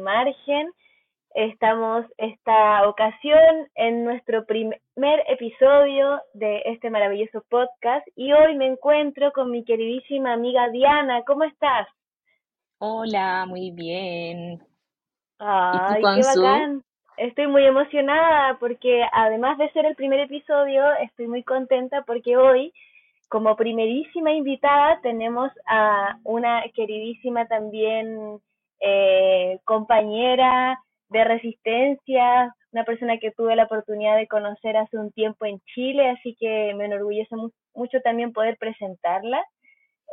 Margen. Estamos esta ocasión en nuestro primer episodio de este maravilloso podcast y hoy me encuentro con mi queridísima amiga Diana. ¿Cómo estás? Hola, muy bien. Ay, qué bacán. Estoy muy emocionada porque además de ser el primer episodio, estoy muy contenta porque hoy, como primerísima invitada, tenemos a una queridísima también eh, compañera de resistencia, una persona que tuve la oportunidad de conocer hace un tiempo en Chile, así que me enorgullece mucho también poder presentarla.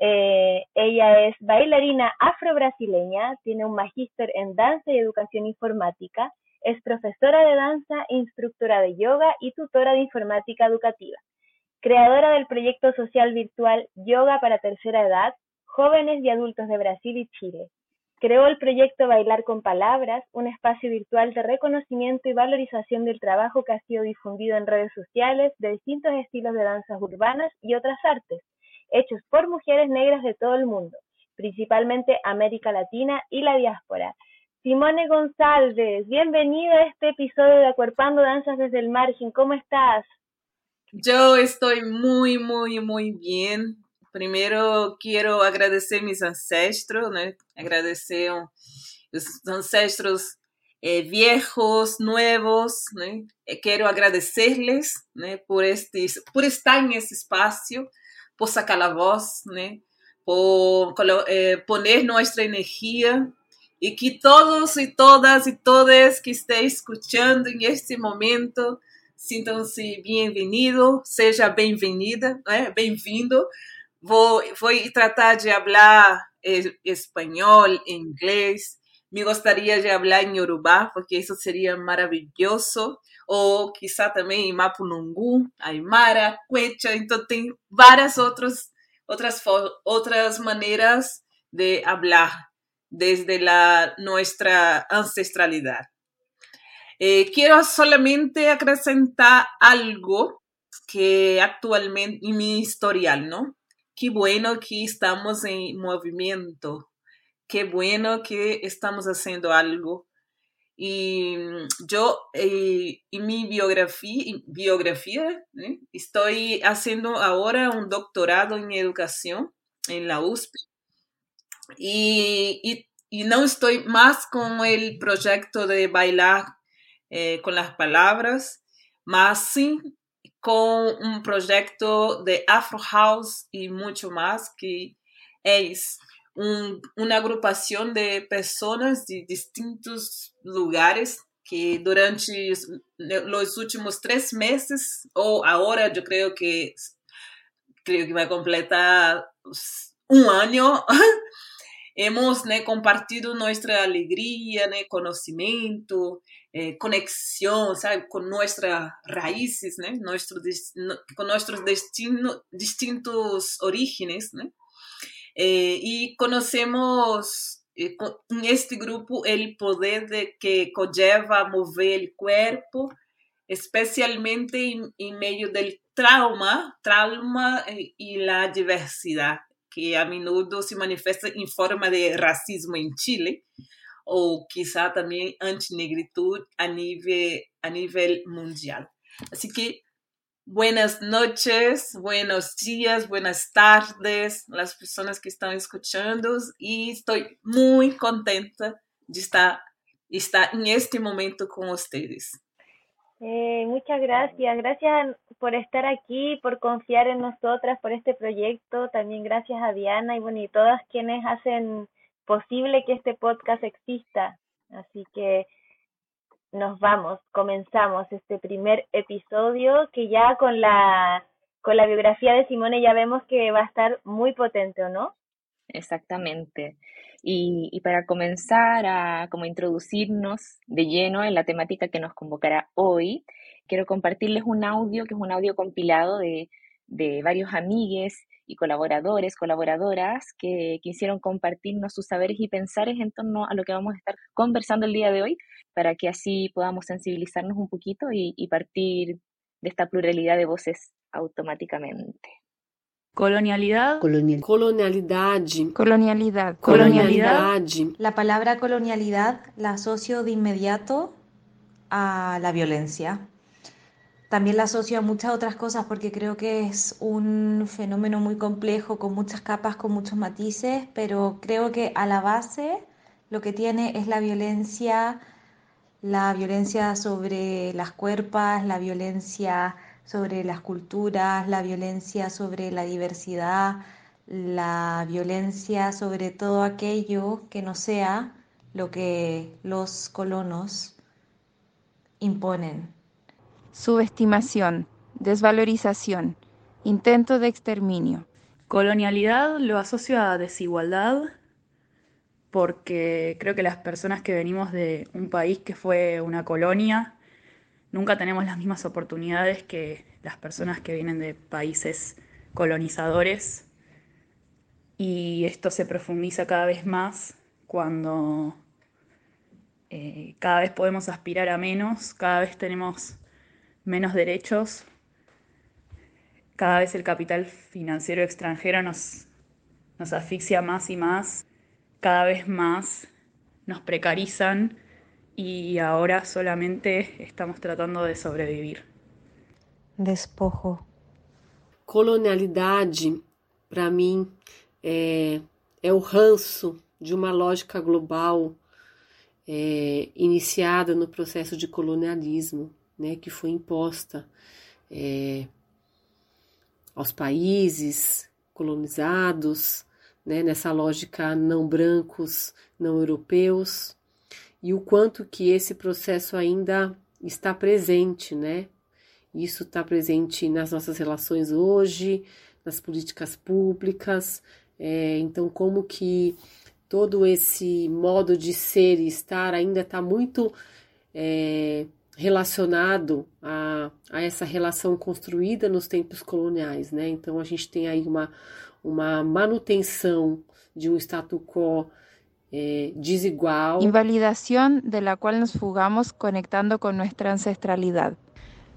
Eh, ella es bailarina afro-brasileña, tiene un magíster en danza y educación informática, es profesora de danza, instructora de yoga y tutora de informática educativa. Creadora del proyecto social virtual Yoga para Tercera Edad, Jóvenes y Adultos de Brasil y Chile. Creó el proyecto Bailar con Palabras, un espacio virtual de reconocimiento y valorización del trabajo que ha sido difundido en redes sociales de distintos estilos de danzas urbanas y otras artes, hechos por mujeres negras de todo el mundo, principalmente América Latina y la diáspora, Simone González, bienvenida a este episodio de Acuerpando Danzas desde el Margen. ¿Cómo estás? Yo estoy muy, muy, muy bien. Primero quiero agradecer mis ancestros, ¿no? agradecer los ancestros eh, viejos, nuevos. ¿no? Eh, quiero agradecerles ¿no? por, este, por estar en este espacio, por sacar la voz, ¿no? por eh, poner nuestra energía y que todos y todas y todas que estén escuchando en este momento sintam-se bem-vindo, seja bem-vinda, né? bem-vindo. Vou, vou tratar de falar espanhol, inglês. Me gostaria de falar em Yorubá, porque isso seria maravilhoso. Ou, quizá também em Mapunungu, Aymara, Quechua. Então, tem várias outras, outras, outras maneiras de falar desde la, nuestra ancestralidad. Eh, quiero solamente acrescentar algo que actualmente en mi historial, ¿no? Qué bueno que estamos en movimiento, qué bueno que estamos haciendo algo. Y yo eh, en mi biografía, biografía ¿eh? estoy haciendo ahora un doctorado en educación en la USP y, no estoy más con el proyecto de bailar eh, con las palabras, más sí con un proyecto de Afro House y mucho más, que es una agrupación de personas de distintos lugares que durante los últimos tres meses, o ahora yo creo que creo que va a completar un año, hemos compartido nuestra alegría, conocimiento, eh, conexión, con nuestras raíces, con nuestros distintos orígenes. Né? Eh, y conocemos eh, en este grupo el poder de que conlleva mover el cuerpo, especialmente en, en medio del trauma, trauma y la diversidad que a menudo se manifiesta en forma de racismo en Chile o quizá también antinegritud a nivel, a nivel mundial. Así que buenas noches, buenos días, buenas tardes, las personas que están escuchando y estoy muy contenta de estar, estar en este momento con ustedes. Eh, muchas gracias, gracias por estar aquí, por confiar en nosotras, por este proyecto. También gracias a Diana y bueno, y todas quienes hacen posible que este podcast exista. Así que nos vamos, comenzamos este primer episodio que ya con la con la biografía de Simone ya vemos que va a estar muy potente, ¿o no? Exactamente. Y, y, para comenzar a como introducirnos de lleno en la temática que nos convocará hoy, quiero compartirles un audio que es un audio compilado de, de varios amigues y colaboradores, colaboradoras que quisieron compartirnos sus saberes y pensares en torno a lo que vamos a estar conversando el día de hoy, para que así podamos sensibilizarnos un poquito y, y partir de esta pluralidad de voces automáticamente. Colonialidad. Colonial. Colonialidad. Colonialidad. Colonialidad. La palabra colonialidad la asocio de inmediato a la violencia. También la asocio a muchas otras cosas porque creo que es un fenómeno muy complejo, con muchas capas, con muchos matices, pero creo que a la base lo que tiene es la violencia, la violencia sobre las cuerpas, la violencia sobre las culturas, la violencia sobre la diversidad, la violencia sobre todo aquello que no sea lo que los colonos imponen. Subestimación, desvalorización, intento de exterminio. Colonialidad lo asocio a desigualdad porque creo que las personas que venimos de un país que fue una colonia nunca tenemos las mismas oportunidades que las personas que vienen de países colonizadores. Y esto se profundiza cada vez más cuando eh, cada vez podemos aspirar a menos, cada vez tenemos menos derechos, cada vez el capital financiero extranjero nos, nos asfixia más y más, cada vez más nos precarizan y ahora solamente estamos tratando de sobrevivir. Despojo. Colonialidade, para mim, é, é o ranço de uma lógica global é, iniciada no processo de colonialismo, né, que foi imposta é, aos países colonizados, né, nessa lógica não brancos, não europeus, e o quanto que esse processo ainda está presente, né? Isso está presente nas nossas relações hoje, nas políticas públicas. É, então, como que todo esse modo de ser e estar ainda está muito é, relacionado a, a essa relação construída nos tempos coloniais, né? Então, a gente tem aí uma, uma manutenção de um status quo eh, desigual. Invalidación de la cual nos fugamos conectando con nuestra ancestralidad.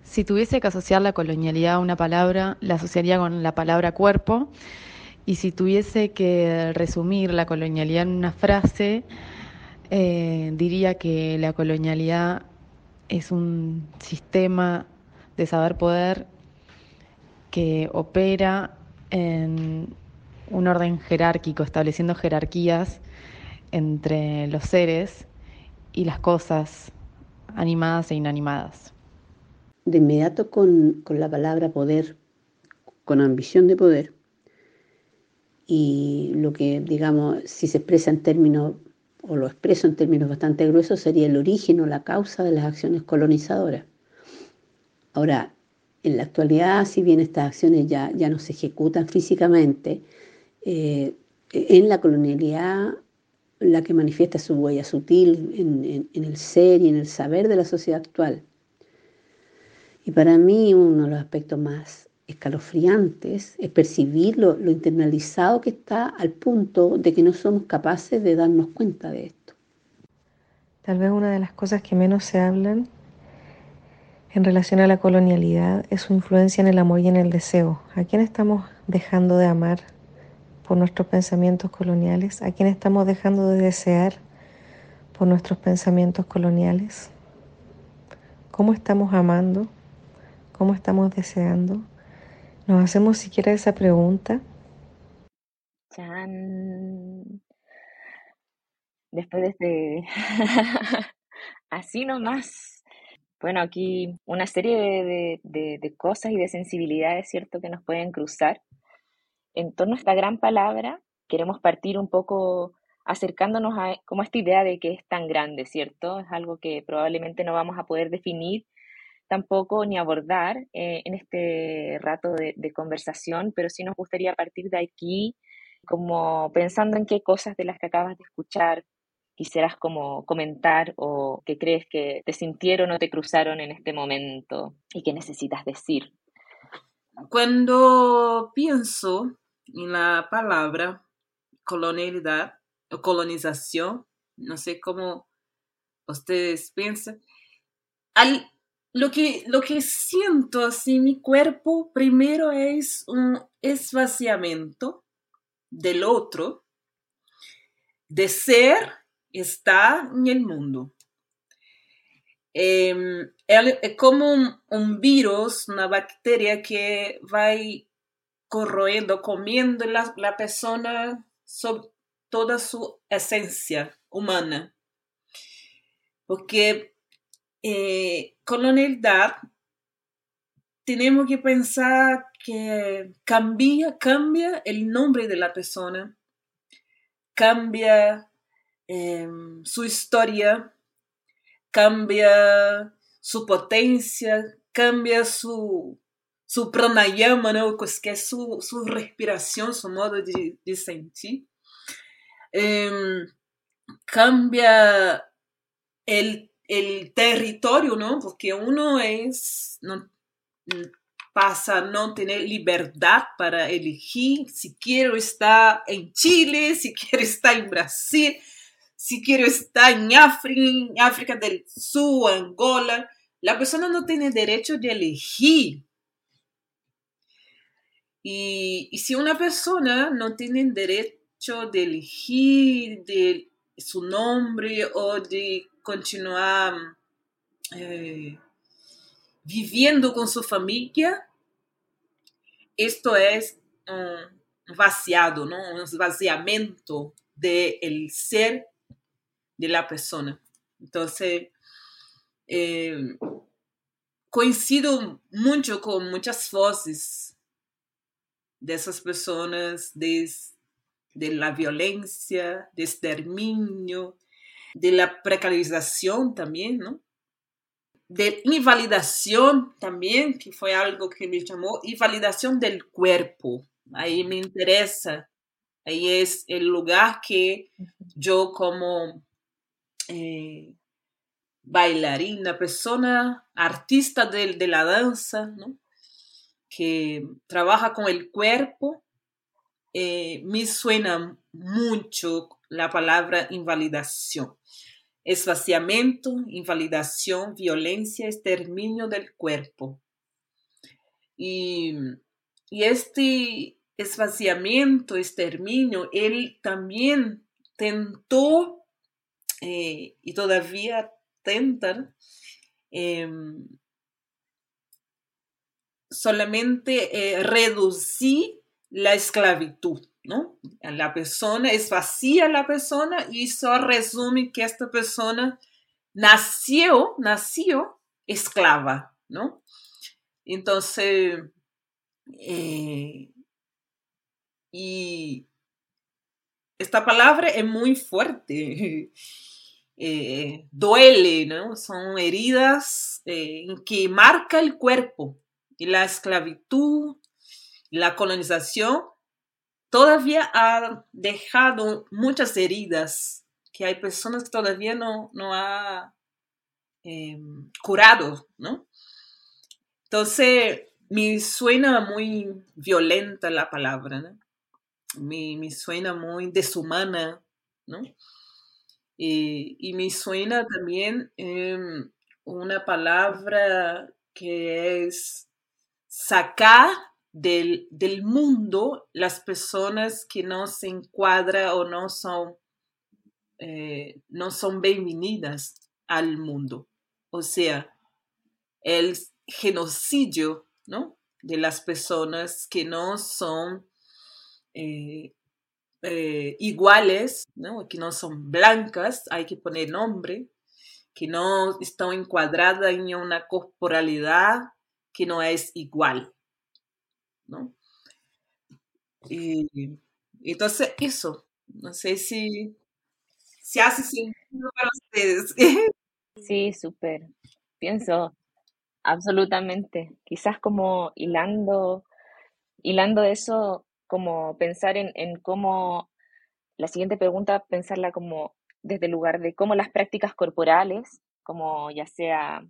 Si tuviese que asociar la colonialidad a una palabra, la asociaría con la palabra cuerpo. Y si tuviese que resumir la colonialidad en una frase, eh, diría que la colonialidad es un sistema de saber poder que opera en un orden jerárquico, estableciendo jerarquías entre los seres y las cosas animadas e inanimadas. De inmediato con, con la palabra poder, con ambición de poder, y lo que, digamos, si se expresa en términos, o lo expreso en términos bastante gruesos, sería el origen o la causa de las acciones colonizadoras. Ahora, en la actualidad, si bien estas acciones ya, ya no se ejecutan físicamente, eh, en la colonialidad la que manifiesta su huella sutil en, el ser y en el saber de la sociedad actual. Y para mí uno de los aspectos más escalofriantes es percibir lo, internalizado que está al punto de que no somos capaces de darnos cuenta de esto. Tal vez una de las cosas que menos se hablan en relación a la colonialidad es su influencia en el amor y en el deseo. ¿A quién estamos dejando de amar por nuestros pensamientos coloniales? ¿A quién estamos dejando de desear por nuestros pensamientos coloniales? ¿Cómo estamos amando? ¿Cómo estamos deseando? ¿Nos hacemos siquiera esa pregunta? Chan. Después de este... Así nomás. Bueno, aquí una serie de, de, de, cosas y de sensibilidades, ¿cierto?, que nos pueden cruzar en torno a esta gran palabra, queremos partir un poco acercándonos a como esta idea de que es tan grande, ¿cierto? Es algo que probablemente no vamos a poder definir tampoco ni abordar eh, en este rato de, conversación, pero sí nos gustaría partir de aquí, como pensando en qué cosas de las que acabas de escuchar quisieras como comentar o que crees que te sintieron o te cruzaron en este momento y que necesitas decir. Cuando pienso en la palabra colonialidad o colonización, no sé cómo ustedes piensan, lo que, lo que siento así, mi cuerpo primero es un esvaciamiento del otro, de ser, está en el mundo. Em, es como un, virus, una bacteria que va corroendo, comiendo la, persona sobre toda su esencia humana. Porque eh, unidad tenemos que pensar que cambia, cambia el nombre de la persona, cambia em, su historia, cambia su potencia, cambia su, su pranayama, ¿no? Pues es su, su respiración, su modo de, de sentir. Em, cambia el, territorio, ¿no? Porque uno es, no, pasa a no tener libertad para elegir si quiero estar en Chile, si quiero estar en Brasil, si quiero estar en África, África del Sur, Angola. La persona no tiene derecho de elegir. Y, si una persona no tiene derecho de elegir de su nombre o de continuar eh, viviendo con su familia, esto es un vaciado, ¿no? un vaciamiento del ser de la persona. Entonces, eh, coincido mucho con muchas voces de esas personas, de, de la violencia, de exterminio, de la precarización también, ¿no? De invalidación también, que fue algo que me llamó, invalidación del cuerpo. Ahí me interesa. Ahí es el lugar que yo como eh, bailarina, persona, artista de, de la danza, ¿no? Que trabaja con el cuerpo, eh, me suena mucho la palabra invalidación. Esvaciamiento, invalidación, violencia, exterminio del cuerpo. Y, este esvaciamiento, exterminio, él también tentó eh, y todavía tenta em, solamente eh, reducir la esclavitud. ¿no? La persona es vacía la persona y eso resume que esta persona nació, nació esclava, ¿no? Entonces, eh, y esta palabra es muy fuerte, eh, duele, ¿no? Son heridas eh, que marca el cuerpo y la esclavitud, la colonización todavía ha dejado muchas heridas que hay personas que todavía no, no ha em, curado, ¿no? Entonces, me suena muy violenta la palabra, ¿no? Me, suena muy deshumana, ¿no? Y, me suena también em, una palabra que es sacar del, mundo las personas que no se encuadran o no son, eh, no son bienvenidas al mundo. O sea, el genocidio ¿no? de las personas que no son eh, eh, iguales, ¿no? que no son blancas, hay que poner nombre, que no están encuadradas en una corporalidad que no es igual. ¿no? Y entonces eso, no sé si, si hace sentido para ustedes. Sí, súper. Pienso, absolutamente. Quizás como hilando, hilando eso, como pensar en, en cómo, la siguiente pregunta, pensarla como desde el lugar de cómo las prácticas corporales, como ya sea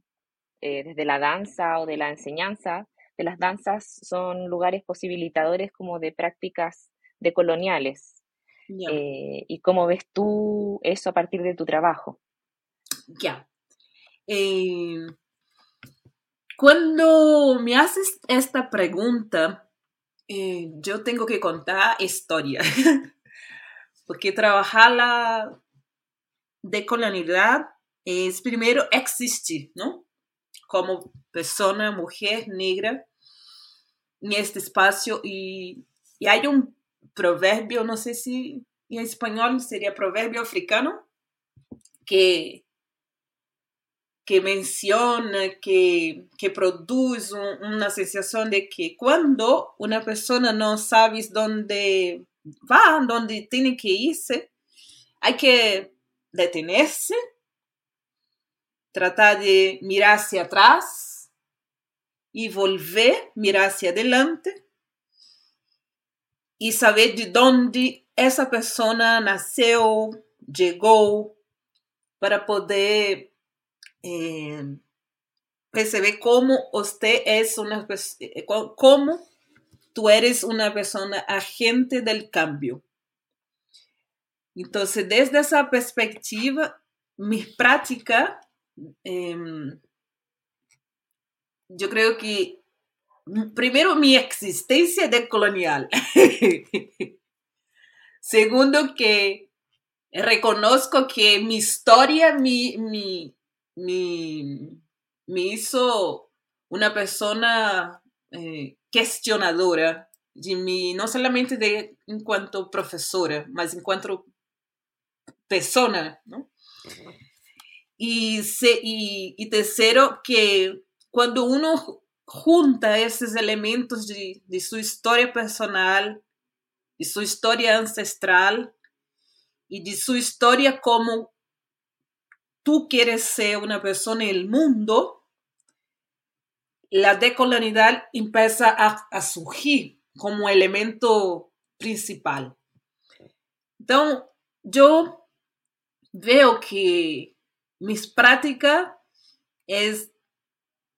eh, desde la danza o de la enseñanza, las danzas son lugares posibilitadores como de prácticas decoloniales. Eh, ¿Y cómo ves tú eso a partir de tu trabajo? Ya. Eh, Cuando me haces esta pregunta, eh, yo tengo que contar historia, porque trabajar la decolonialidad es primero existir, ¿no? Como persona, mujer negra en este espacio y, y hay un proverbio, no sé si en español sería proverbio africano, que que menciona, que, que produce una sensación de que cuando una persona no sabe dónde va, dónde tiene que irse, hay que detenerse, tratar de mirar hacia atrás y volver, mirar hacia adelante y saber de dónde esa persona nació, llegó, para poder eh, percebe cómo usted es una eh, cómo tú eres una persona agente del cambio. Entonces, desde esa perspectiva, mi práctica, em, yo creo que primero mi existencia de colonial. Segundo, que reconozco que mi historia, mi, mi, me, hizo una persona eh, cuestionadora, de mí, no solamente de, en cuanto profesora, mas en cuanto persona, Y, y, tercero, que cuando uno junta esos elementos de, de su historia personal, de su historia ancestral y de su historia como tú quieres ser una persona en el mundo, la decolonialidad empieza a, surgir como elemento principal. Entonces, yo veo que mis prácticas es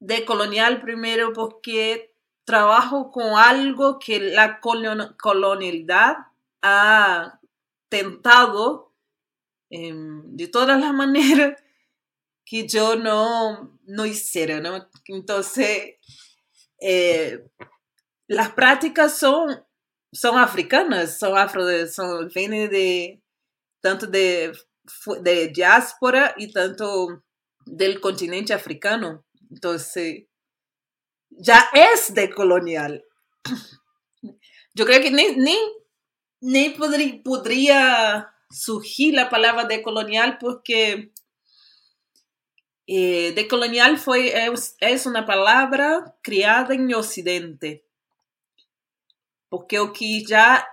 decolonial primero porque trabajo con algo que la colonialidad ha tentado Em, de todas las maneras que yo no, no hiciera, ¿no? Entonces, eh, las prácticas son, son africanas, son afro, son, vienen de tanto de, de diáspora y tanto del continente africano. Entonces, ya es de colonial. Yo creo que ni, ni, ni podría, podría surgir la palabra decolonial porque eh, decolonial fue, es, una palabra criada en Occidente. Porque o que ya,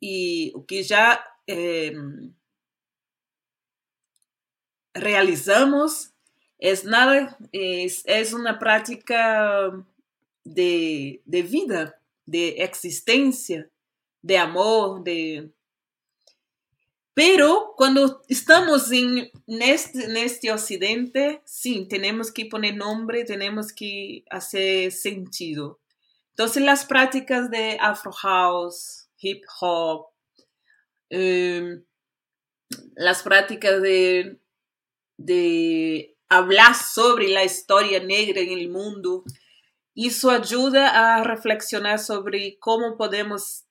y, o que ya em, realizamos es nada, es, es una práctica de, de vida, de existencia, de amor, de, pero cuando estamos en este, en este occidente, sí, tenemos que poner nombre, tenemos que hacer sentido. Entonces las prácticas de Afro House, Hip Hop, em, las prácticas de, de hablar sobre la historia negra en el mundo, eso ayuda a reflexionar sobre cómo podemos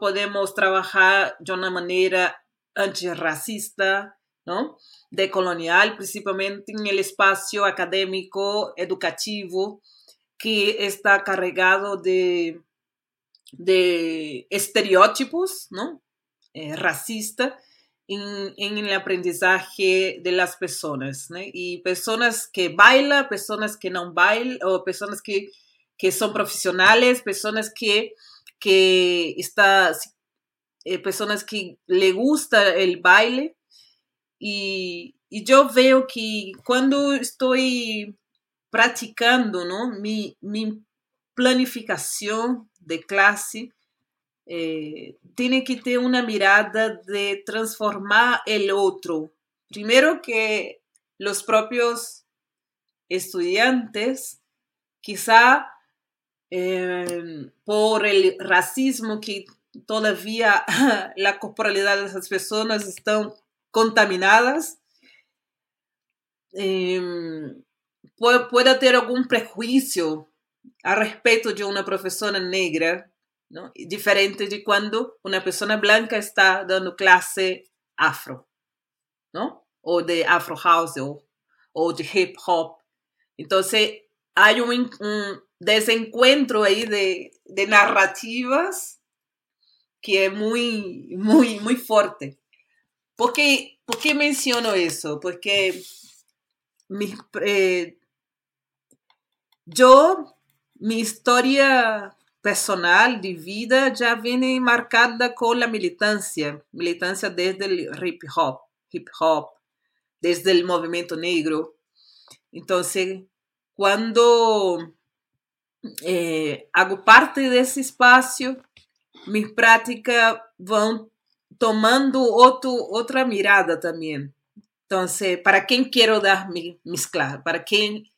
podemos trabajar de una manera antirracista, ¿no? decolonial, principalmente en el espacio académico, educativo, que está cargado de, de estereotipos, ¿no? Eh, racista en, en, el aprendizaje de las personas, ¿no? Y personas que bailan, personas que no bailan, o personas que, que son profesionales, personas que que está, eh, personas que le gusta el baile y, yo veo que cuando estoy practicando ¿no? mi, planificación de clase, eh, tiene que tener una mirada de transformar el otro. Primero que los propios estudiantes quizá Em, por el racismo que todavía la corporalidad de esas personas están contaminadas. Em, pueda ter algum prejuízo a respeito de uma professora negra, ¿no? diferente de quando uma pessoa branca está dando classe afro, ¿no? ou de afro house ou, ou de hip hop. Então, há um, um desencontro aí de, de narrativas que é muito, muito, muito forte. Por que menciono isso? Porque mi, eh, yo, mi historia personal de vida ya viene marcada con la militancia, militancia desde el hip hop, hip hop, desde el movimiento negro. Entonces, cuando eh, hago parte de ese espacio, mis prácticas van tomando otro, otra mirada también. Entonces, ¿para quién quiero dar mi, mis clases? ¿Para quién,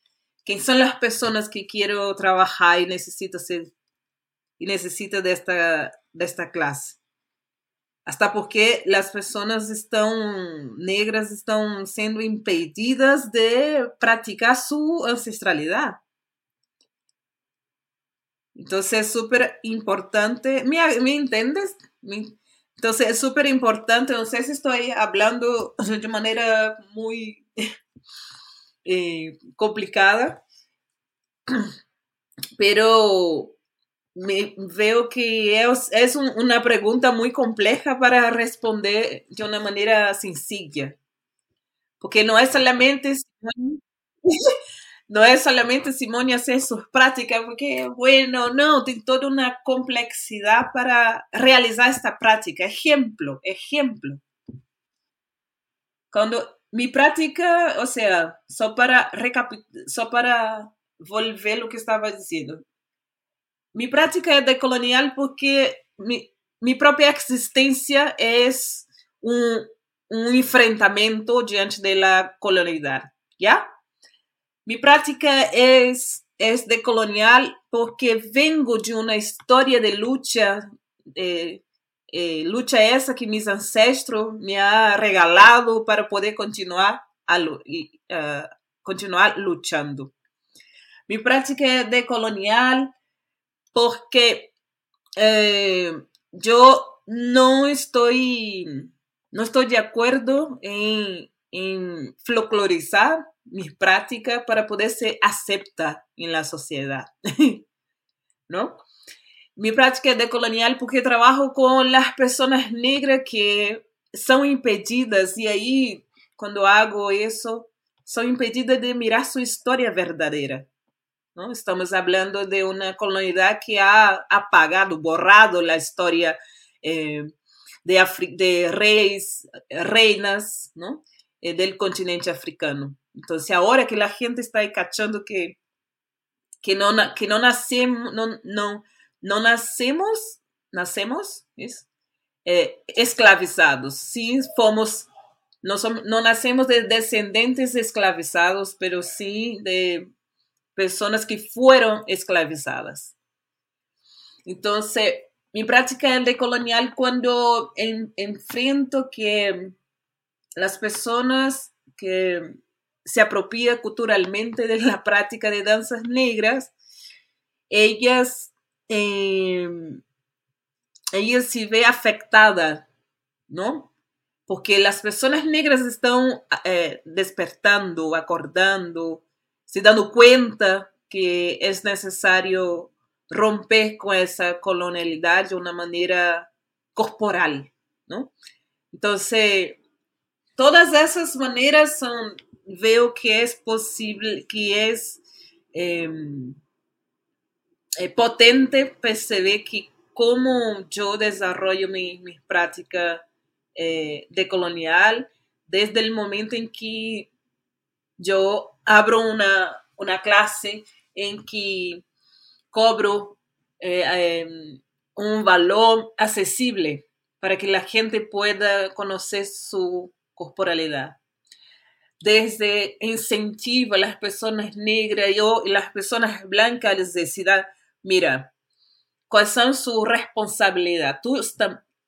quién son las personas que quiero trabajar y necesito ser y necesito de esta, de esta clase? Hasta porque las personas están negras están siendo impedidas de practicar su ancestralidad. Entonces es súper importante, ¿me, ¿me entiendes? Entonces es súper importante, no sé si estoy hablando de manera muy eh, complicada, pero me veo que es, es un, una pregunta muy compleja para responder de una manera sencilla, porque no es solamente no es solamente Simone hacer sus prácticas, porque, bueno, no, tiene toda una complejidad para realizar esta práctica. Ejemplo, ejemplo. Cuando mi práctica, o sea, solo para, solo para volver lo que estaba diciendo. Mi práctica es decolonial porque mi, mi propia existencia es un, un enfrentamiento diante de la colonialidad, ¿ya? Mi práctica es, es de colonial porque vengo de una historia de lucha, eh, eh, lucha esa que mis ancestros me han regalado para poder continuar, a, uh, continuar luchando. Mi práctica es de colonial porque eh, yo no estoy, no estoy de acuerdo en, folclorizar mis prácticas para poder ser acepta en la sociedad, ¿no? Mi práctica es decolonial porque trabajo con las personas negras que son impedidas y ahí cuando hago eso son impedidas de mirar su historia verdadera. ¿No? Estamos hablando de una colonialidad que ha apagado, borrado la historia eh, de, de reyes, reinas ¿no? Eh, del continente africano. Entonces, ahora que la gente está ahí cachando que, que, no, que no nacemos, no, no, no nacemos, nacemos, eh, esclavizados. Sí, fomos, no, somos, no nacemos de descendentes esclavizados, pero sí de personas que fueron esclavizadas. Entonces, mi práctica es decolonial cuando en, enfrento que las personas que se apropia culturalmente de la práctica de danzas negras, ellas, eh, ellas se ve afectada, ¿no? Porque las personas negras están eh, despertando, acordando, se dando cuenta que es necesario romper con esa colonialidad de una manera corporal, ¿no? Entonces, todas esas maneras son veo que es posible, que es em, eh, potente perceber que como yo desarrollo mi, mi práctica eh, de colonial desde el momento en que yo abro una, una clase en que cobro eh, em, un valor accesible para que la gente pueda conocer su corporalidad desde incentivo a las personas negras y las personas blancas les decida, mira, ¿cuáles son su responsabilidad?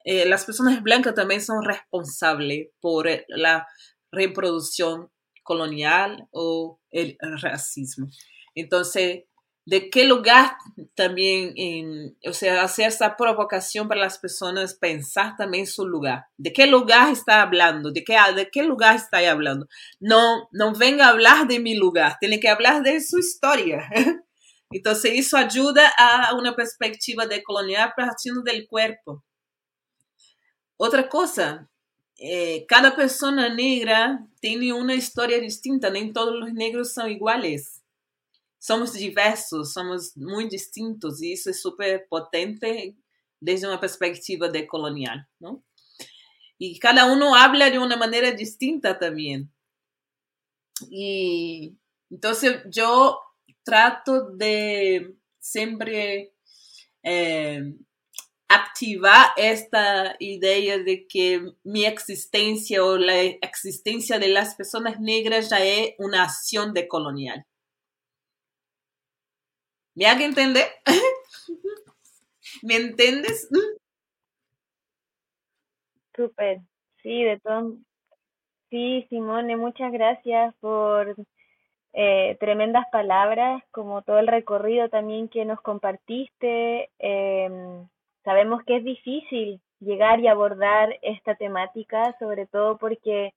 Eh, las personas blancas también son responsables por la reproducción colonial o el racismo. Entonces, ¿de qué lugar también, o sea, hacer esa provocación para las personas pensar también su lugar? ¿De qué lugar está hablando? ¿De qué, de qué lugar está hablando? No, no venga a hablar de mi lugar, tiene que hablar de su historia. Entonces, eso ayuda a una perspectiva de colonial partiendo del cuerpo. Otra cosa, eh, cada persona negra tiene una historia distinta, no todos los negros son iguales. Somos diversos, somos muy distintos y eso es súper potente desde una perspectiva de colonial, ¿no? Y cada uno habla de una manera distinta también. Y entonces yo trato de siempre eh, activar esta idea de que mi existencia o la existencia de las personas negras ya es una acción decolonial. ¿Me hago entender? ¿Me entiendes? Súper, sí, de todo. Sí, Simone, muchas gracias por eh, tremendas palabras, como todo el recorrido también que nos compartiste. Em, sabemos que es difícil llegar y abordar esta temática, sobre todo porque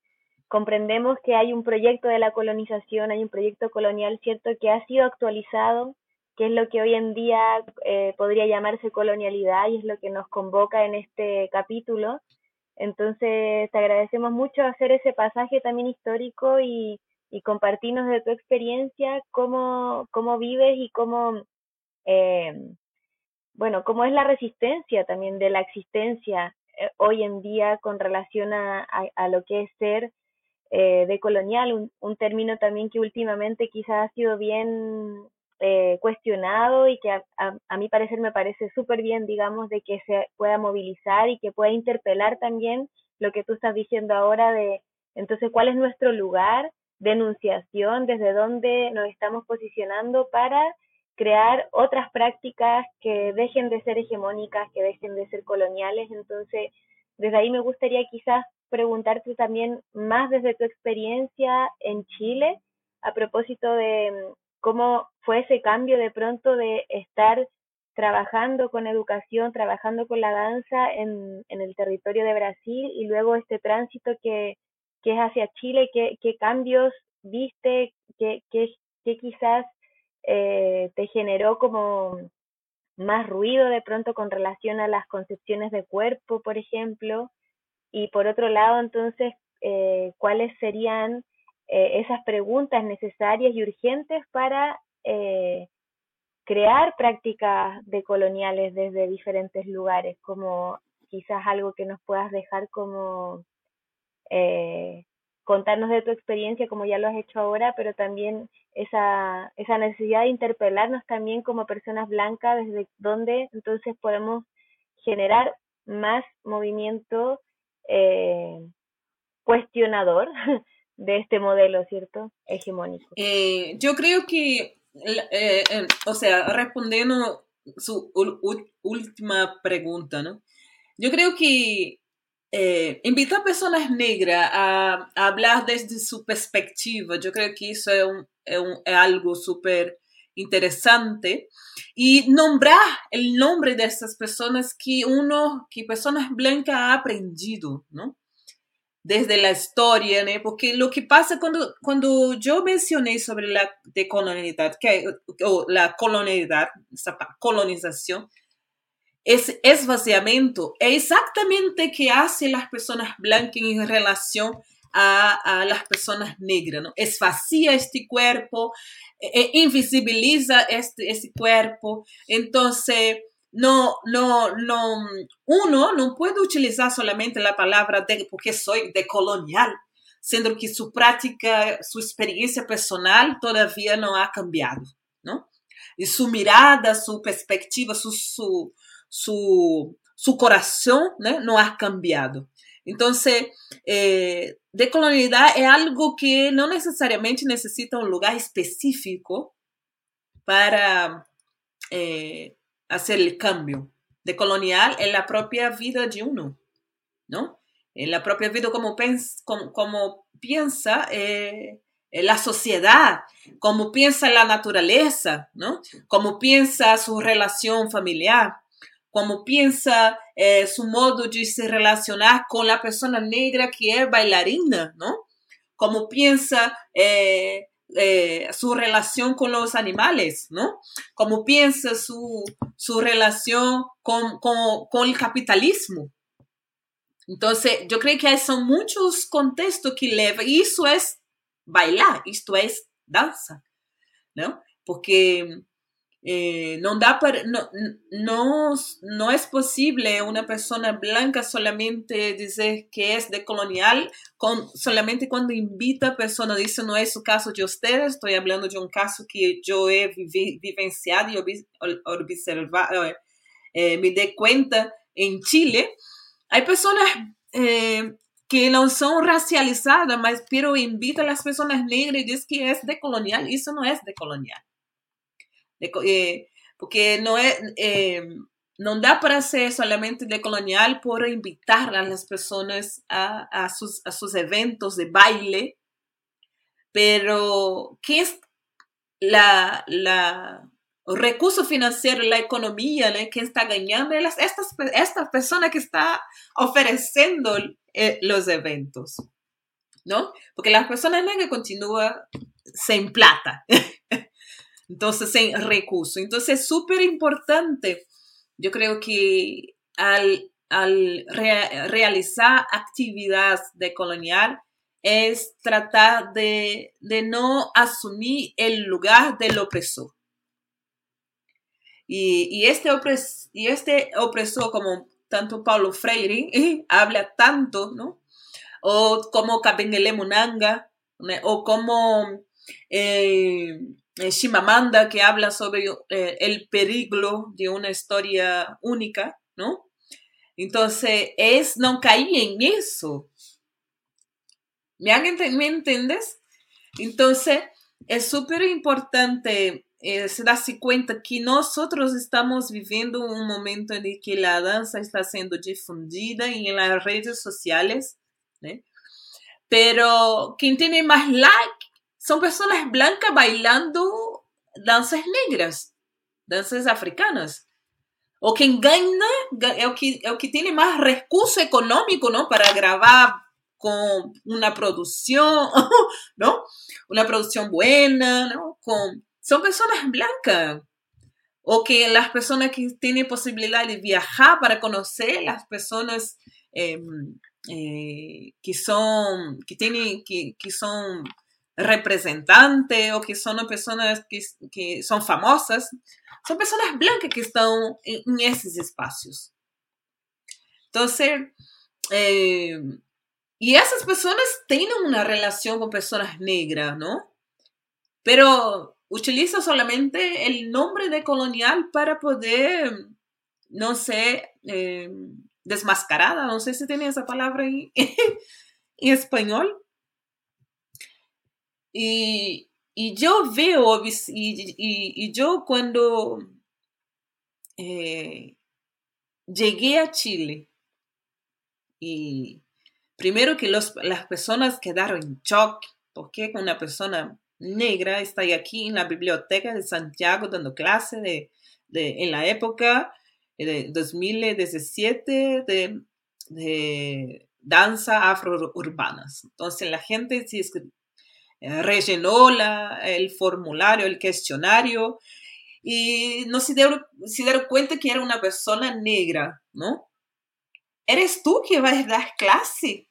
comprendemos que hay un proyecto de la colonización, hay un proyecto colonial, ¿cierto?, que ha sido actualizado, que es lo que hoy en día eh, podría llamarse colonialidad y es lo que nos convoca en este capítulo. Entonces, te agradecemos mucho hacer ese pasaje también histórico y, y compartirnos de tu experiencia, cómo, cómo vives y cómo, eh, bueno, cómo es la resistencia también de la existencia eh, hoy en día con relación a, a, lo que es ser eh, decolonial, un, un, término también que últimamente quizás ha sido bien eh, cuestionado y que a, a, a mi parecer me parece súper bien, digamos, de que se pueda movilizar y que pueda interpelar también lo que tú estás diciendo ahora de, entonces, ¿cuál es nuestro lugar? denunciación, desde dónde nos estamos posicionando para crear otras prácticas que dejen de ser hegemónicas, que dejen de ser coloniales. Entonces, desde ahí me gustaría quizás preguntarte también más desde tu experiencia en Chile, a propósito de mm, cómo fue ese cambio de pronto de estar trabajando con educación, trabajando con la danza en, el territorio de Brasil y luego este tránsito que, que es hacia Chile, qué, cambios viste, qué, qué quizás eh, te generó como más ruido de pronto con relación a las concepciones de cuerpo, por ejemplo, y por otro lado, entonces, eh, cuáles serían eh, esas preguntas necesarias y urgentes para eh, crear prácticas decoloniales desde diferentes lugares, como quizás algo que nos puedas dejar como eh, contarnos de tu experiencia como ya lo has hecho ahora, pero también esa, esa necesidad de interpelarnos también como personas blancas, desde donde entonces podemos generar más movimiento eh, cuestionador de este modelo, ¿cierto? Hegemónico. Eh, yo creo que, eh, o sea, respondiendo su última pregunta, ¿no? Yo creo que eh, invitar a negras a, a, desde su perspectiva, yo creo que eso es, algo súper interesante y nombrar el nombre de esas personas que uno, que personas blancas ha aprendido. Desde la historia, ¿no? Porque lo que pasa cuando, cuando yo mencioné sobre la decolonialidad, que, o la colonialidad, colonización, ese esvaziamiento es exactamente que hace las personas blancas en relación a, a las personas negras, ¿no? Esvacía este cuerpo, e, invisibiliza este, este cuerpo, entonces no, no, no, uno no puede utilizar solamente la palabra de, porque soy decolonial, siendo que su práctica, su experiencia personal todavía no ha cambiado, ¿no? Y su mirada, su perspectiva, su, su, su, su corazón ¿no? no ha cambiado. Entonces, eh, decolonialidad es algo que no necesariamente necesita un lugar específico para eh, hacer el cambio. Decolonial es la propia vida de uno, ¿no? En la propia vida como, como, como piensa, eh, la sociedad, cómo piensa la naturaleza, ¿no? Cómo piensa su relación familiar, cómo piensa eh, su modo de se relacionar con la persona negra que es bailarina, ¿no? Cómo piensa eh, su relación con los animales, ¿no? Cómo piensa su, relación con, con el capitalismo. Entonces, yo creo que son muchos contextos que llevan, y eso es bailar, esto es danza, ¿no? Porque eh, no, da no, no, no, es posible una persona blanca solamente decir que es decolonial con, solamente cuando invita a personas. Dice no es el caso de ustedes, estoy hablando de un caso que yo he vivenciado y observado, eh, me di cuenta en Chile. Hay personas eh, que no son racializadas, mas pero invita a las personas negras y dice que es decolonial. Eso no es decolonial. Eh, porque no es, eh, no da para ser solamente decolonial por invitar a las personas a, a, sus, a sus eventos de baile, pero ¿qué es la, la, el recurso financiero, la economía, ¿no? ¿Quién está ganando? Las, estas, esta persona que está ofreciendo eh, los eventos, ¿no? Porque las personas negras continúan sin plata, entonces sin recursos. Entonces es súper importante, yo creo que al, al realizar actividades de colonial, es tratar de, de no asumir el lugar del opresor. Y, y, este, opres, y este opresor como tanto Paulo Freire habla tanto, ¿no? O como Kabengele Munanga, o como eh, Shimamanda, que habla sobre eh, el peligro de una historia única, ¿no? Entonces, es no caer en eso. ¿Me, ¿Me entiendes? Entonces, es súper importante eh, se da cuenta que nosotros estamos viviendo un momento en el que la danza está siendo difundida en las redes sociales, pero quien tiene más like son personas blancas bailando danzas negras, danzas africanas. O quien gana, el que, el que tiene más recurso económico, ¿no? Para grabar con una producción, ¿no? Una producción buena, ¿no? Con son personas blancas o que las personas que tienen posibilidad de viajar para conocer las personas em, eh, que son que tienen que, son representantes o que son personas que, son famosas. Son personas blancas que están en, esos espacios. Entonces em, y esas personas tienen una relación con personas negras no pero utiliza solamente el nombre de colonial para poder, no sé, eh, desmascarada, no sé si tiene esa palabra en, español. Y, yo veo, y, yo cuando eh, llegué a Chile, y primero que las personas quedaron en shock, porque una persona negra está aquí en la biblioteca de Santiago dando clase de, en la época de 2017 de, de danza afrourbanas. Entonces la gente eh, rellenó la, el formulario, el cuestionario y no se dieron, se dieron cuenta que era una persona negra, ¿no? Eres tú que vas a dar clase.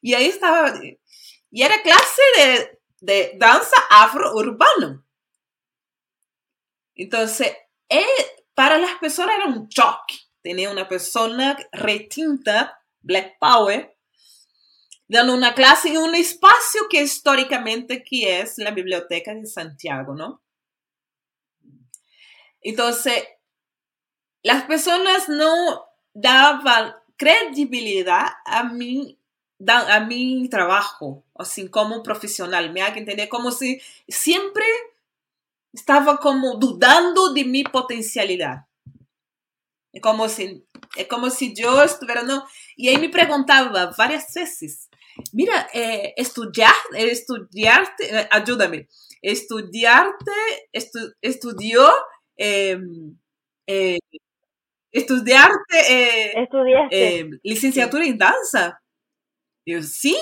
Y ahí estaba, y era clase de de danza afro-urbano. Entonces, eh, para las personas era un shock tener una persona retinta, Black Power, dando una clase en un espacio que históricamente que es la Biblioteca de Santiago, ¿no? Entonces, las personas no daban credibilidad a mí a mi trabajo, así como profesional, me haga entender como si siempre estaba como dudando de mi potencialidad. Como si, como si yo estuviera, no, y ahí me preguntaba varias veces, mira, eh, estudiar, estudiarte, eh, ayúdame, estudiarte, estudió, em, eh, estudiarte, em, licenciatura en danza. Yo, sí,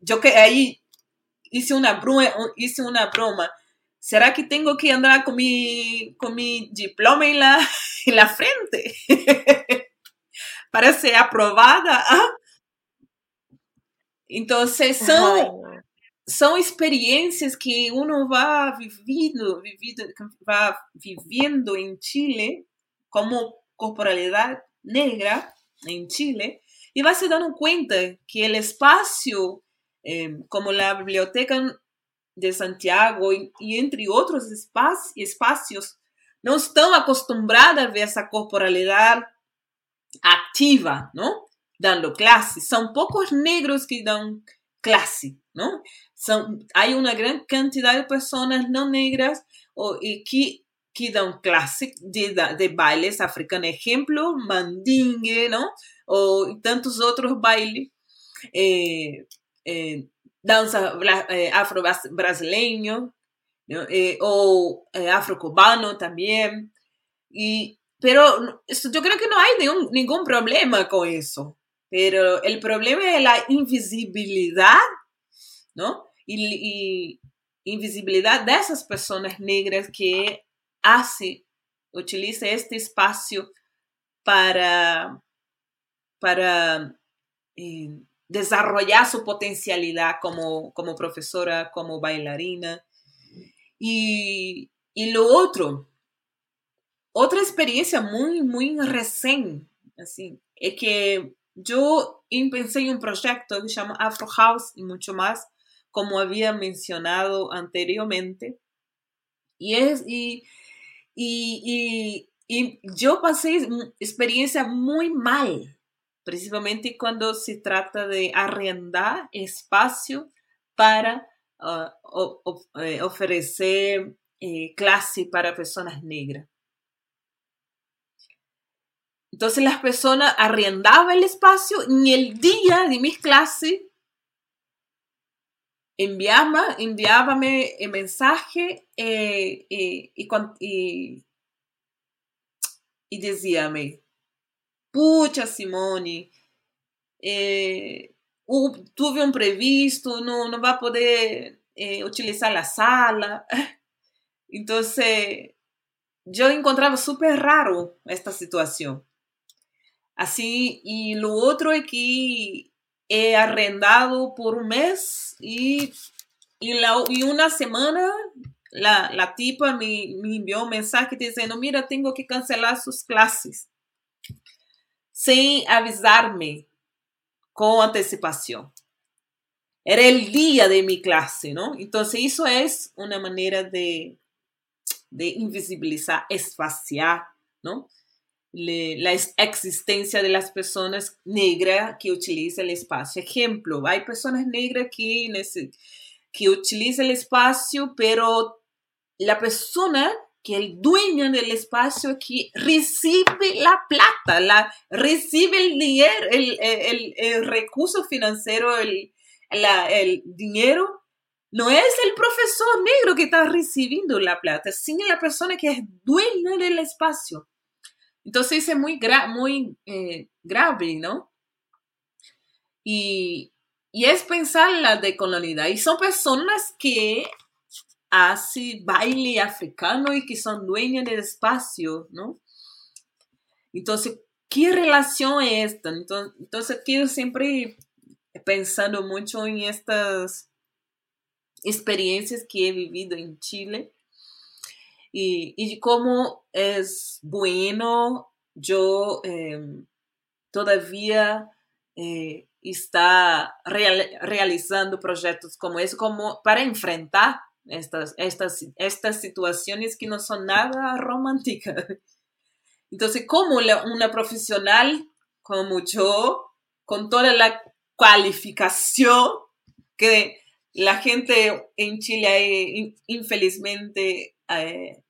yo que ahí hice una broma, hice una broma. ¿Será que tengo que andar con mi, con mi diploma en la, en la frente para ser aprobada? ¿Ah? Entonces, son, son experiencias que uno va viviendo, viviendo, va viviendo en Chile como corporalidad negra en Chile y va se dando cuenta que el espacio, eh, como la biblioteca de Santiago y, entre otros espacios, no están acostumbradas a ver esa corporalidad activa, ¿no? Dando clases. Son pocos negros que dan clase, ¿no? Son, hay una gran cantidad de personas no negras o, y que, que dan clase de, bailes africanos. Ejemplo, mandingue, ¿no? O tantos otros bailes. Eh, eh, danza eh, afro-brasileño o afro-cubano también. Y, pero yo creo que no hay ningún problema con eso. Pero el problema es la invisibilidad, ¿no? Y, invisibilidad de esas personas negras que hace, utiliza este espacio para, para eh, desarrollar su potencialidad como, como profesora, como bailarina. Y, y lo otro, otra experiencia muy, muy recién, así, es que yo pensé en un proyecto que se llama Afro House y mucho más, como había mencionado anteriormente. Y, es, y, y, y, yo pasé experiencia muy mal, principalmente cuando se trata de arrendar espacio para ah, eh, ofrecer eh, clase para personas negras. Entonces las personas arrendaban el espacio y el día de mis clases enviaba, enviábame el mensaje eh, eh, y, y, y, decíame, pucha Simone, eh, tuve un previsto, no, no va a poder utilizar la sala. Entonces, yo encontraba súper raro esta situación. Así, y lo otro es que he arrendado por un mes y, y, una semana la, la tipa me, me, envió un mensaje diciendo, mira, tengo que cancelar sus clases sin avisarme con anticipación. Era el día de mi clase, ¿no? Entonces eso es una manera de, de invisibilizar, espaciar, ¿no? La existencia de las personas negras que utilizan el espacio. Ejemplo, hay personas negras que, que utilizan el espacio, pero la persona que el dueño del espacio que recibe la plata, la, recibe el dinero, el, el, el recurso financiero, el, el dinero, no es el profesor negro que está recibiendo la plata, sino la persona que es dueña del espacio. Entonces es muy, muy eh, grave, ¿no? Y, y es pensar la decolonialidad. Y son personas que hacen baile africano y que son dueñas del espacio, ¿no? Entonces, ¿qué relación es esta? Entonces, entonces quiero siempre pensando mucho en estas experiencias que he vivido en Chile y, y cómo es bueno yo em, todavía eh, está realizando proyectos como ese como para enfrentar estas, estas, estas situaciones que no son nada románticas. Entonces, como una profesional como yo, con toda la cualificación que la gente en Chile infelizmente eh,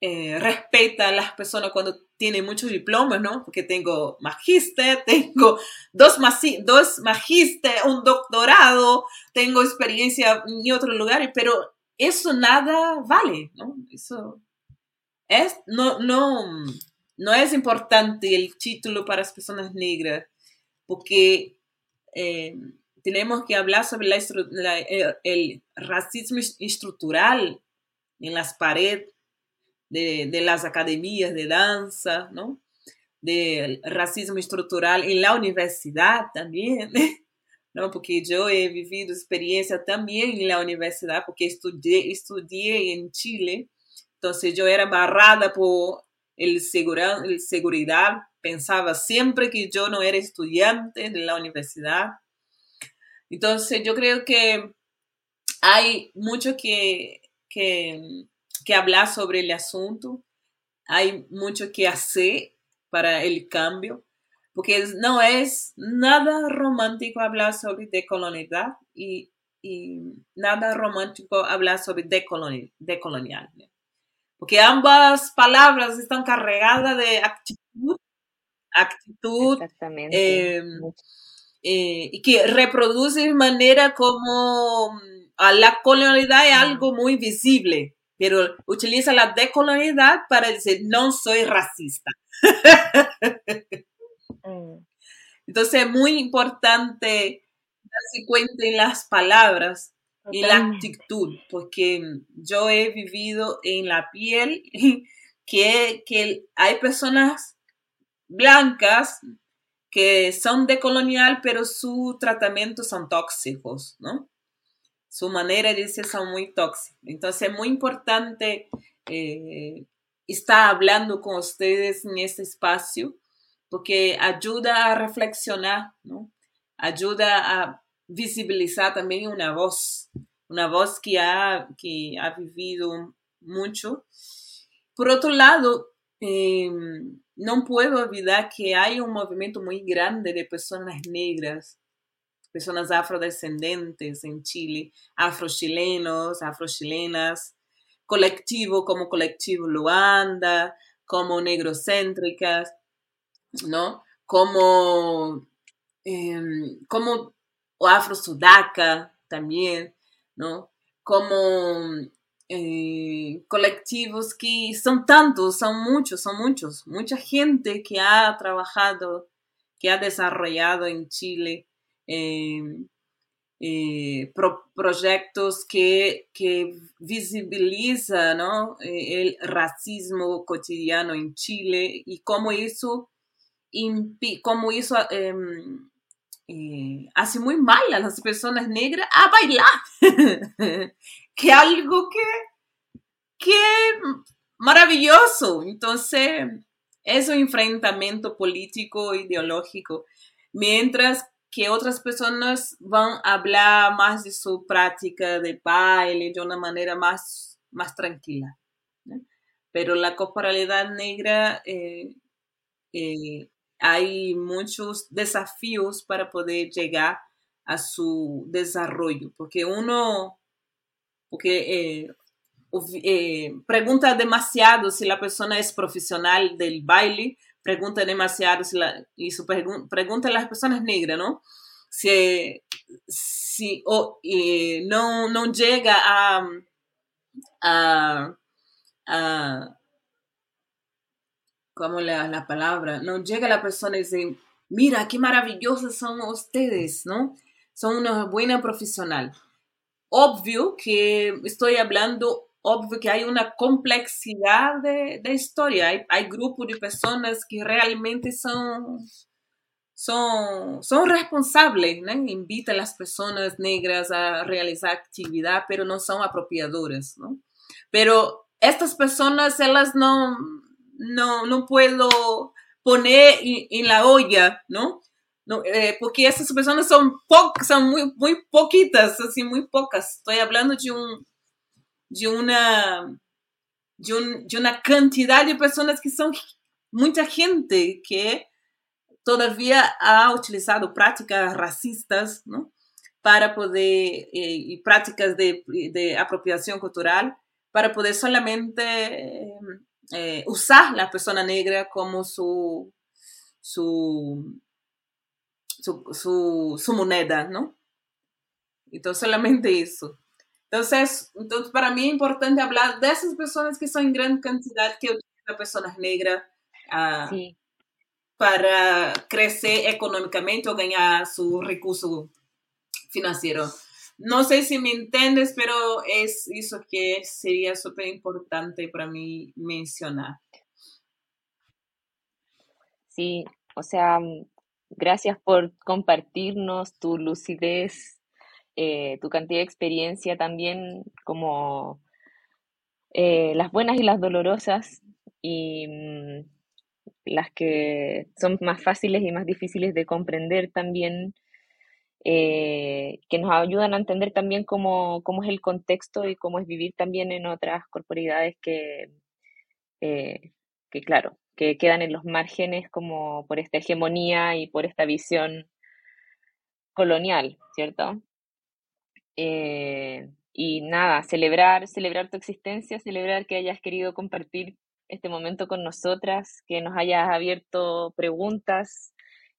eh, respeta a las personas cuando tienen muchos diplomas, ¿no? Porque tengo magíster, tengo dos, dos magíster, un doctorado, tengo experiencia en otros lugares, pero eso nada vale, ¿no? Eso es, no, no, no es importante el título para las personas negras, porque eh, tenemos que hablar sobre la, el, racismo estructural en las paredes de, de, las academias de danza, ¿no? Del racismo estructural en la universidad también, ¿no? Porque yo he vivido experiencia también en la universidad, porque estudié, estudié en Chile, entonces yo era barrada por el, el seguridad, pensaba siempre que yo no era estudiante de la universidad. Entonces yo creo que hay mucho que, que, que hablar sobre el asunto, hay mucho que hacer para el cambio, porque no es nada romántico hablar sobre decolonialidad y, y nada romántico hablar sobre decolonial, decolonial. Porque ambas palabras están cargadas de actitud, actitud eh, eh, y que reproduce de manera como la colonialidad es algo muy visible, pero utiliza la decolonialidad para decir no soy racista. Mm. Entonces es muy importante darse cuenta en las palabras y la actitud, porque yo he vivido en la piel que, que hay personas blancas que son de colonial, pero su tratamiento son tóxicos, ¿no? Su manera de decir son muy tóxicos. Entonces es muy importante eh, estar hablando con ustedes en este espacio, porque ayuda a reflexionar. Ayuda a visibilizar también una voz, una voz que ha, que ha vivido mucho. Por otro lado, eh, no puedo olvidar que hay un movimiento muy grande de personas negras, personas afrodescendentes en Chile, afrochilenos, afrochilenas, colectivo como colectivo Luanda, como negrocéntricas, ¿no? Como, eh, como afro-sudaca también, ¿no? Como eh, colectivos que son tantos, son muchos, son muchos, mucha gente que ha trabajado, que ha desarrollado en Chile em, eh, proyectos que, que visibilizan eh, el racismo cotidiano en Chile y cómo eso, cómo eso em, hace muy mal a las personas negras a bailar. que algo que, que maravilloso. Entonces, es un enfrentamiento político, ideológico, mientras que otras personas van a hablar más de su práctica de baile de una manera más, más tranquila. Pero la corporalidad negra, eh, eh, hay muchos desafíos para poder llegar a su desarrollo, porque uno porque eh, eh, pregunta demasiado si la persona es profesional del baile, pregunta demasiado si la, y su pregunta a las personas negras, ¿no? Si, si o, no, no llega a, a, a ¿cómo la, la palabra? No llega la persona y dice, mira, qué maravillosos son ustedes, ¿no? Son una buena profesional obvio que estoy hablando, obvio que hay una complejidad de, de historia. Hay, hay, grupos de personas que realmente son, son, son responsables, ¿no? invitan a las personas negras a realizar actividad, pero no son apropiadoras. ¿no? Pero estas personas, ellas no, no, no puedo poner en, la olla, ¿no? Eh, porque essas pessoas são poucas, são muito, muito pouquitas, assim, muito poucas. Estou falando de um de uma de, de uma quantidade de pessoas que são muita gente que todavia ha utilizado práticas racistas, não? Para poder eh, de, de apropriação cultural para poder solamente eh, usar la persona negra como su, su, su, su, moneda, ¿no? Entonces, solamente eso. Entonces, entonces, para mí es importante hablar de esas personas que son en gran cantidad que utilizan personas negras ah, para crecer económicamente o ganar su recurso financiero. No sé si me entiendes, pero es eso que sería súper importante para mí mencionar. Sí, o sea, mm, gracias por compartirnos tu lucidez, eh, tu cantidad de experiencia también, como eh, las buenas y las dolorosas, y mm, las que son más fáciles y más difíciles de comprender también eh, que nos ayudan a entender también cómo, cómo, es el contexto y cómo es vivir también en otras corporidades que, que, claro, que quedan en los márgenes como por esta hegemonía y por esta visión colonial, ¿cierto? Eh, y nada, celebrar, celebrar tu existencia, celebrar que hayas querido compartir este momento con nosotras, que nos hayas abierto preguntas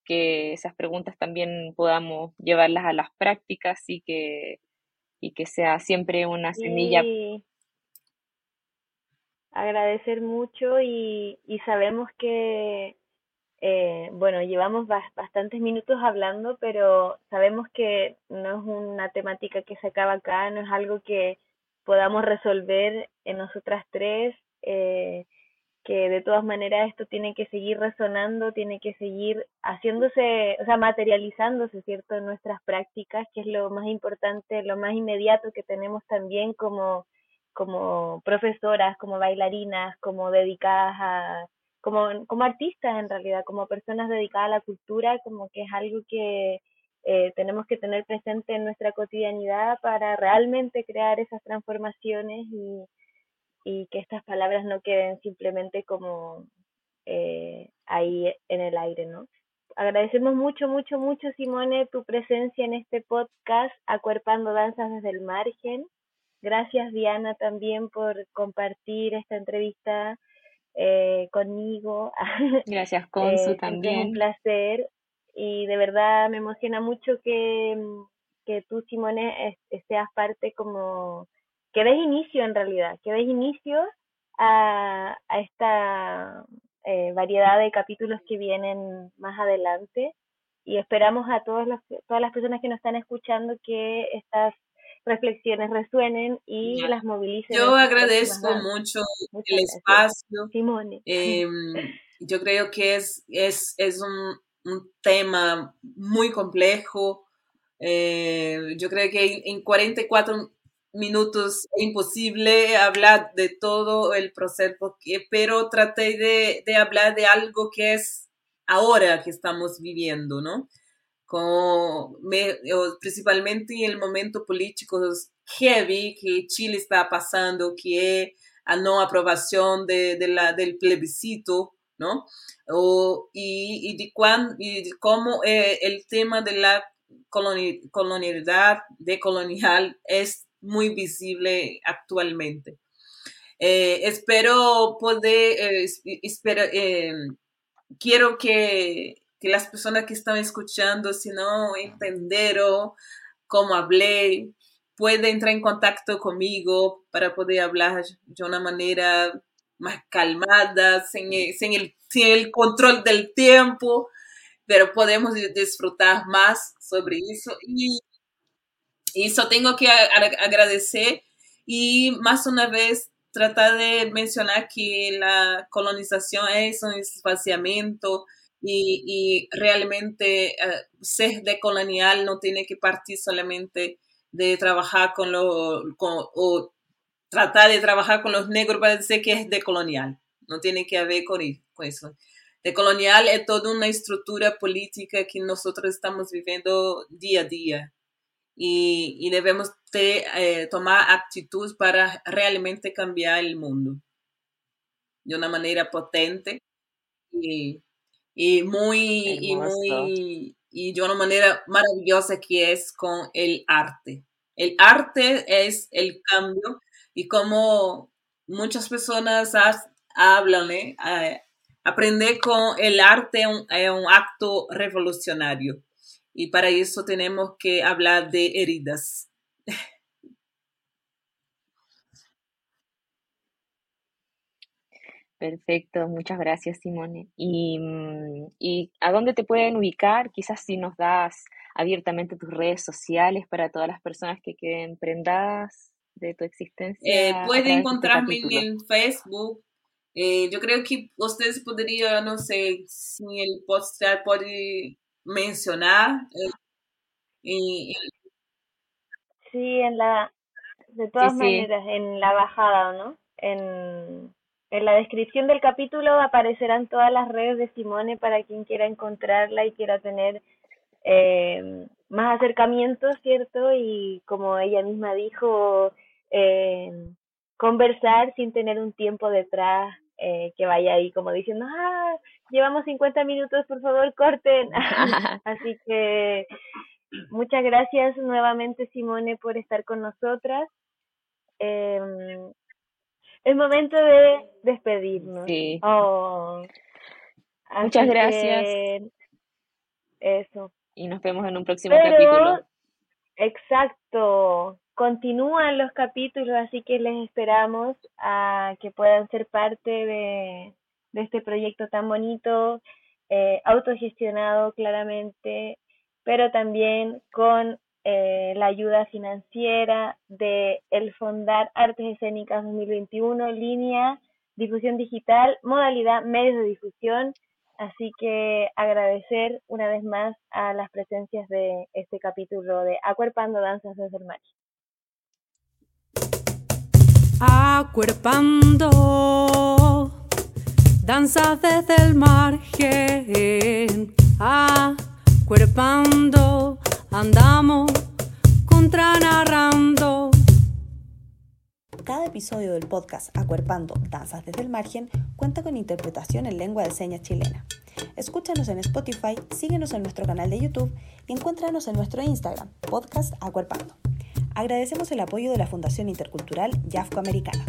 que esas preguntas también podamos llevarlas a las prácticas y que, y que sea siempre una semilla. Agradecer mucho y, y sabemos que, eh, bueno, llevamos bastantes minutos hablando, pero sabemos que no es una temática que se acaba acá, no es algo que podamos resolver en nosotras tres. Eh, que de todas maneras esto tiene que seguir resonando, tiene que seguir haciéndose, o sea, materializándose, ¿cierto?, en nuestras prácticas, que es lo más importante, lo más inmediato que tenemos también como, como profesoras, como bailarinas, como dedicadas a, como, como artistas en realidad, como personas dedicadas a la cultura, como que es algo que eh, tenemos que tener presente en nuestra cotidianidad para realmente crear esas transformaciones y y que estas palabras no queden simplemente como eh, ahí en el aire, ¿no? Agradecemos mucho, mucho, mucho, Simone, tu presencia en este podcast, Acuerpando Danzas desde el Margen. Gracias, Diana, también por compartir esta entrevista eh, conmigo. Gracias, Consu, eh, también. Es un placer y de verdad me emociona mucho que, que tú, Simone, seas parte como que des inicio en realidad, que des inicio a, esta eh, variedad de capítulos que vienen más adelante y esperamos a todas las, todas las personas que nos están escuchando que estas reflexiones resuenen y las movilicen. Yo agradezco mucho el espacio. Simone. Em, yo creo que es, es, es un, un tema muy complejo. Eh, yo creo que en 44 minutos es imposible hablar de todo el proceso, pero traté de, de, hablar de algo que es ahora que estamos viviendo, ¿no? Como principalmente en el momento político heavy que Chile está pasando, que es la no aprobación de, de la, del plebiscito, ¿no? O, y, y, de cuán, y cómo eh, el tema de la colonialidad, decolonial, es muy visible actualmente. Eh, espero poder, eh, eh, quiero que, que, las personas que están escuchando, si no entendieron cómo hablé, pueden entrar en contacto conmigo para poder hablar de una manera más calmada, sin, sin, el, sin el control del tiempo, pero podemos disfrutar más sobre eso. Y eso tengo que agradecer y más una vez tratar de mencionar que la colonización es un espaciamiento y, realmente uh, ser decolonial no tiene que partir solamente de trabajar con los, o tratar de trabajar con los negros para decir que es decolonial. No tiene que ver con, con eso. Decolonial es toda una estructura política que nosotros estamos viviendo día a día y, debemos de, eh, tomar actitud para realmente cambiar el mundo de una manera potente y, y muy, y muy, y de una manera maravillosa que es con el arte. El arte es el cambio y como muchas personas hablan, ¿eh? aprender con el arte es un acto revolucionario y para eso tenemos que hablar de heridas. Perfecto, muchas gracias Simone. ¿Y, mm, ¿Y a dónde te pueden ubicar? Quizás si nos das abiertamente tus redes sociales para todas las personas que queden prendadas de tu existencia. Eh, pueden este encontrarme en Facebook. Eh, yo creo que ustedes podrían, no sé, si el post puede mencionar. Eh, sí, en la, de todas maneras, en la bajada, ¿no? En, en la descripción del capítulo aparecerán todas las redes de Simone para quien quiera encontrarla y quiera tener eh, más acercamiento, ¿cierto? Y como ella misma dijo, eh, conversar sin tener un tiempo detrás eh, que vaya ahí como diciendo, ah, llevamos 50 minutos, por favor, corten. Así que muchas gracias nuevamente, Simone, por estar con nosotras. Eh, es momento de despedirnos. Sí. Oh. Muchas gracias. Eso. Y nos vemos en un próximo capítulo. Exacto. Continúan los capítulos, así que les esperamos a que puedan ser parte de, este proyecto tan bonito, eh, autogestionado claramente, pero también con eh, la ayuda financiera de el Fondar Artes Escénicas 2021, línea, difusión digital, modalidad medios de difusión Así que agradecer una vez más a las presencias de este capítulo de Acuerpando Danzas desde el Mar. Acuerpando danzas desde el margen, acuerpando andamos contranarrando. Cada episodio del podcast Acuerpando Danzas desde el Margen cuenta con interpretación en lengua de señas chilena. Escúchanos en Spotify, síguenos en nuestro canal de YouTube y encuéntranos en nuestro Instagram, podcast Acuerpando. Agradecemos el apoyo de la Fundación Intercultural Yafco Americana.